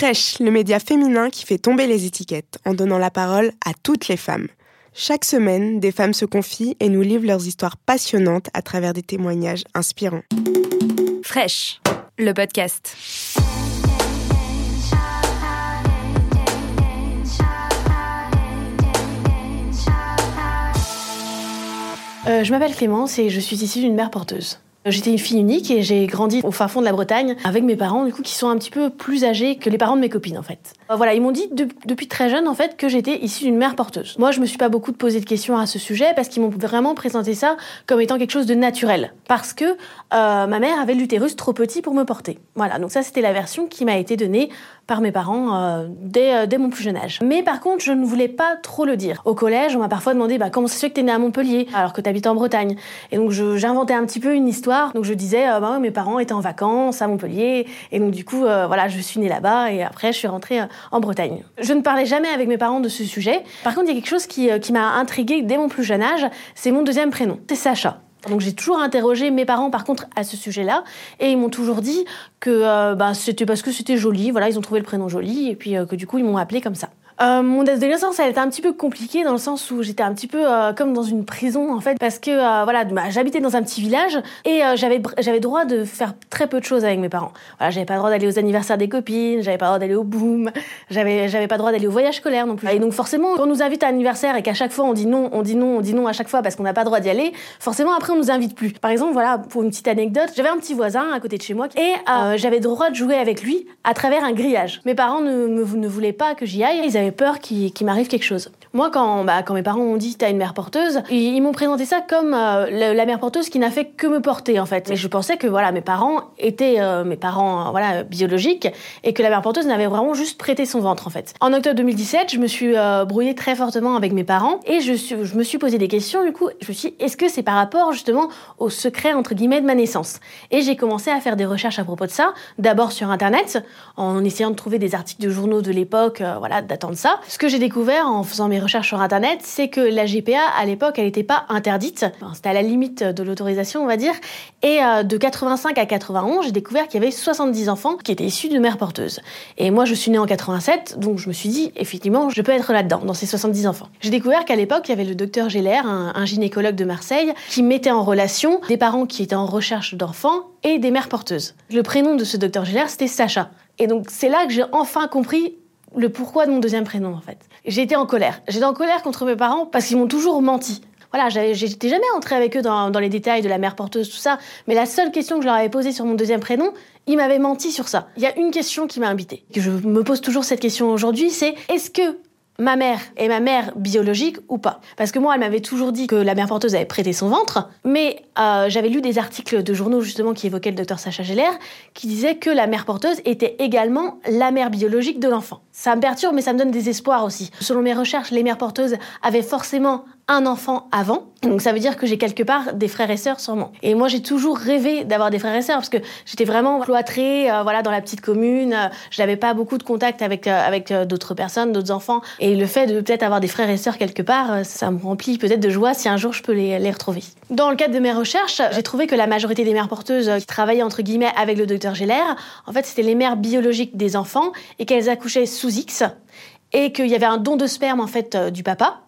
Fresh, le média féminin qui fait tomber les étiquettes en donnant la parole à toutes les femmes. Chaque semaine, des femmes se confient et nous livrent leurs histoires passionnantes à travers des témoignages inspirants. Fresh, le podcast. Euh, je m'appelle Clémence et je suis issue d'une mère porteuse. J'étais une fille unique et j'ai grandi au fin fond de la Bretagne avec mes parents du coup qui sont un petit peu plus âgés que les parents de mes copines en fait. Euh, voilà, ils m'ont dit depuis très jeune en fait que j'étais issue d'une mère porteuse. Moi, je me suis pas beaucoup posé de questions à ce sujet parce qu'ils m'ont vraiment présenté ça comme étant quelque chose de naturel parce que euh, ma mère avait l'utérus trop petit pour me porter. Voilà, donc ça c'était la version qui m'a été donnée par mes parents euh, dès, dès, mon plus jeune âge. Mais par contre, je ne voulais pas trop le dire. Au collège, on m'a parfois demandé bah, comment ça se fait que tu es née à Montpellier alors que tu habites en Bretagne? Et donc j'inventais un petit peu une histoire. Donc je disais bah, mes parents étaient en vacances à Montpellier et donc du coup voilà, je suis née là-bas et après je suis rentrée en Bretagne. Je ne parlais jamais avec mes parents de ce sujet. Par contre, il y a quelque chose qui, qui m'a intriguée dès mon plus jeune âge, c'est mon deuxième prénom, c'est Sacha. Donc j'ai toujours interrogé mes parents par contre à ce sujet-là et ils m'ont toujours dit que euh, bah, c'était parce que c'était joli, voilà, ils ont trouvé le prénom joli et puis euh, que du coup ils m'ont appelé comme ça. Euh, mon adolescence, elle était un petit peu compliquée dans le sens où j'étais un petit peu euh, comme dans une prison en fait, parce que euh, voilà, bah, j'habitais dans un petit village et euh, j'avais j'avais droit de faire très peu de choses avec mes parents. Voilà, j'avais pas le droit d'aller aux anniversaires des copines, j'avais pas le droit d'aller au boom, j'avais j'avais pas le droit d'aller au voyage scolaire non plus. Et donc forcément, quand on nous invite à un anniversaire et qu'à chaque fois on dit non, on dit non, on dit non à chaque fois parce qu'on n'a pas le droit d'y aller, forcément après on nous invite plus. Par exemple, voilà, pour une petite anecdote, j'avais un petit voisin à côté de chez moi et j'avais droit de jouer avec lui à travers un grillage. Mes parents ne, me, ne voulaient pas que j'y aille, peur qu'il m'arrive quelque chose. Moi, quand, bah, quand mes parents m'ont dit t'as une mère porteuse, ils, m'ont présenté ça comme euh, la, mère porteuse qui n'a fait que me porter en fait. Mais je pensais que mes parents étaient euh, mes parents euh, biologiques et que la mère porteuse n'avait vraiment juste prêté son ventre en fait. En octobre 2017, je me suis brouillée très fortement avec mes parents et je me suis posé des questions. Du coup, je me suis dit est-ce que c'est par rapport justement au secret entre guillemets de ma naissance? Et j'ai commencé à faire des recherches à propos de ça. D'abord sur internet en essayant de trouver des articles de journaux de l'époque, voilà datant de ça. Ce que j'ai découvert en faisant mes recherches sur internet, c'est que la GPA à l'époque, elle n'était pas interdite. C'était à la limite de l'autorisation, on va dire. Et euh, de 85 à 91, j'ai découvert qu'il y avait 70 enfants qui étaient issus de mères porteuses. Et moi, je suis née en 87, donc je me suis dit, effectivement, je peux être là-dedans, dans ces 70 enfants. J'ai découvert qu'à l'époque, il y avait le docteur Geller, un, un gynécologue de Marseille, qui mettait en relation des parents qui étaient en recherche d'enfants et des mères porteuses. Le prénom de ce docteur Geller, c'était Sacha. Et donc c'est là que j'ai enfin compris le pourquoi de mon deuxième prénom en fait. J'ai été en colère. J'étais en colère contre mes parents parce qu'ils m'ont toujours menti. Voilà, j'étais jamais entrée avec eux dans, les détails de la mère porteuse, tout ça, mais la seule question que je leur avais posée sur mon deuxième prénom, ils m'avaient menti sur ça. Il y a une question qui m'a invitée, que je me pose toujours cette question aujourd'hui, c'est est-ce que ma mère est ma mère biologique ou pas. Parce que moi, elle m'avait toujours dit que la mère porteuse avait prêté son ventre, mais euh, j'avais lu des articles de journaux justement qui évoquaient le docteur Sacha Geller, qui disait que la mère porteuse était également la mère biologique de l'enfant. Ça me perturbe, mais ça me donne des espoirs aussi. Selon mes recherches, les mères porteuses avaient forcément un enfant avant. Donc ça veut dire que j'ai quelque part des frères et sœurs sûrement. Et moi j'ai toujours rêvé d'avoir des frères et sœurs parce que j'étais vraiment cloîtrée euh, voilà dans la petite commune, euh, je n'avais pas beaucoup de contact avec euh, avec d'autres personnes, d'autres enfants et le fait de peut-être avoir des frères et sœurs quelque part, ça me remplit peut-être de joie si un jour je peux les, les retrouver. Dans le cadre de mes recherches, j'ai trouvé que la majorité des mères porteuses qui travaillaient entre guillemets avec le docteur Geller, en fait c'était les mères biologiques des enfants et qu'elles accouchaient sous X et qu'il y avait un don de sperme en fait du papa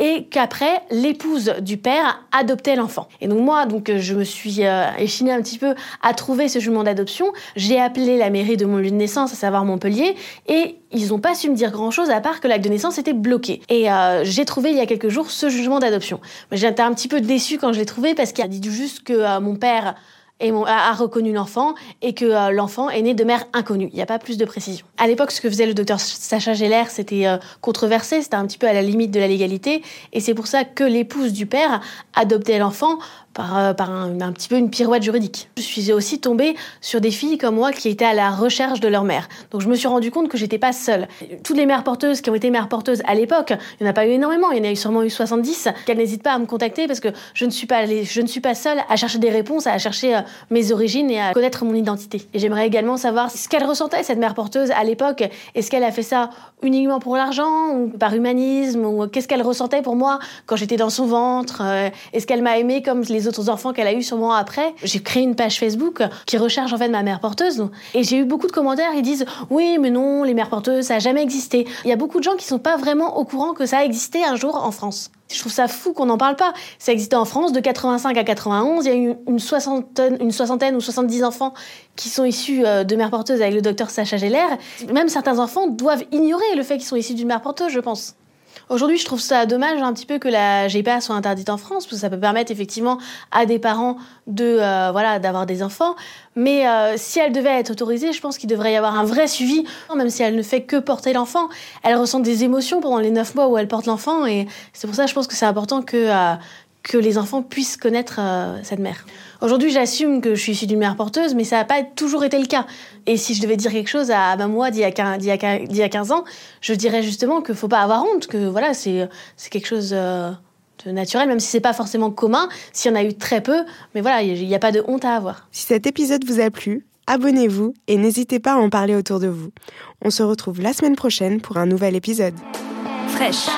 et qu'après l'épouse du père adoptait l'enfant. Et donc moi, donc je me suis euh, un petit peu à trouver ce jugement d'adoption. J'ai appelé la mairie de mon lieu de naissance, à savoir Montpellier, et ils n'ont pas su me dire grand chose à part que l'acte de naissance était bloqué. Et euh, j'ai trouvé il y a quelques jours ce jugement d'adoption. J'étais un petit peu déçue quand je l'ai trouvé parce qu'il a dit juste que euh, mon père et a, reconnu l'enfant et que euh, l'enfant est né de mère inconnue. Il n'y a pas plus de précision. À l'époque, ce que faisait le docteur Sacha Geller, c'était euh, controversé, c'était un petit peu à la limite de la légalité, et c'est pour ça que l'épouse du père adoptait l'enfant par, euh, par un, un, petit peu une pirouette juridique. Je suis aussi tombée sur des filles comme moi qui étaient à la recherche de leur mère. Donc je me suis rendu compte que j'étais pas seule. Toutes les mères porteuses qui ont été mères porteuses à l'époque, il n'y en a pas eu énormément, il y en a sûrement eu 70, qu'elles n'hésitent pas à me contacter parce que je ne suis pas je ne suis pas seule à chercher des réponses, à chercher euh, mes origines et à connaître mon identité. Et j'aimerais également savoir ce qu'elle ressentait cette mère porteuse à l'époque. Est-ce qu'elle a fait ça uniquement pour l'argent ou par humanisme ou qu'est-ce qu'elle ressentait pour moi quand j'étais dans son ventre euh, Est-ce qu'elle m'a aimé comme les les autres enfants qu'elle a eu sûrement après. J'ai créé une page Facebook qui recherche en fait ma mère porteuse. Et j'ai eu beaucoup de commentaires, ils disent oui, mais non, les mères porteuses, ça n'a jamais existé. Il y a beaucoup de gens qui sont pas vraiment au courant que ça a existé un jour en France. Je trouve ça fou qu'on n'en parle pas. Ça existait en France de 85 à 91. Il y a eu une soixantaine, une soixantaine ou 70 enfants qui sont issus euh, de mères porteuses avec le docteur Sacha Geller. Même certains enfants doivent ignorer le fait qu'ils sont issus d'une mère porteuse, je pense. Aujourd'hui, je trouve ça dommage un petit peu que la GPA soit interdite en France, parce que ça peut permettre effectivement à des parents de euh, voilà d'avoir des enfants. Mais euh, si elle devait être autorisée, je pense qu'il devrait y avoir un vrai suivi, même si elle ne fait que porter l'enfant. Elle ressent des émotions pendant les neuf mois où elle porte l'enfant, et c'est pour ça, je pense que c'est important que euh, que les enfants puissent connaître cette mère. Aujourd'hui, j'assume que je suis issue d'une mère porteuse, mais ça n'a pas toujours été le cas. Et si je devais dire quelque chose à ma moi d'il y, a 15 ans, je dirais justement qu'il ne faut pas avoir honte, que voilà, c'est quelque chose euh, de naturel, même si c'est pas forcément commun, s'il y en a eu très peu, mais voilà, il n'y a pas de honte à avoir. Si cet épisode vous a plu, abonnez-vous et n'hésitez pas à en parler autour de vous. On se retrouve la semaine prochaine pour un nouvel épisode. Fraîche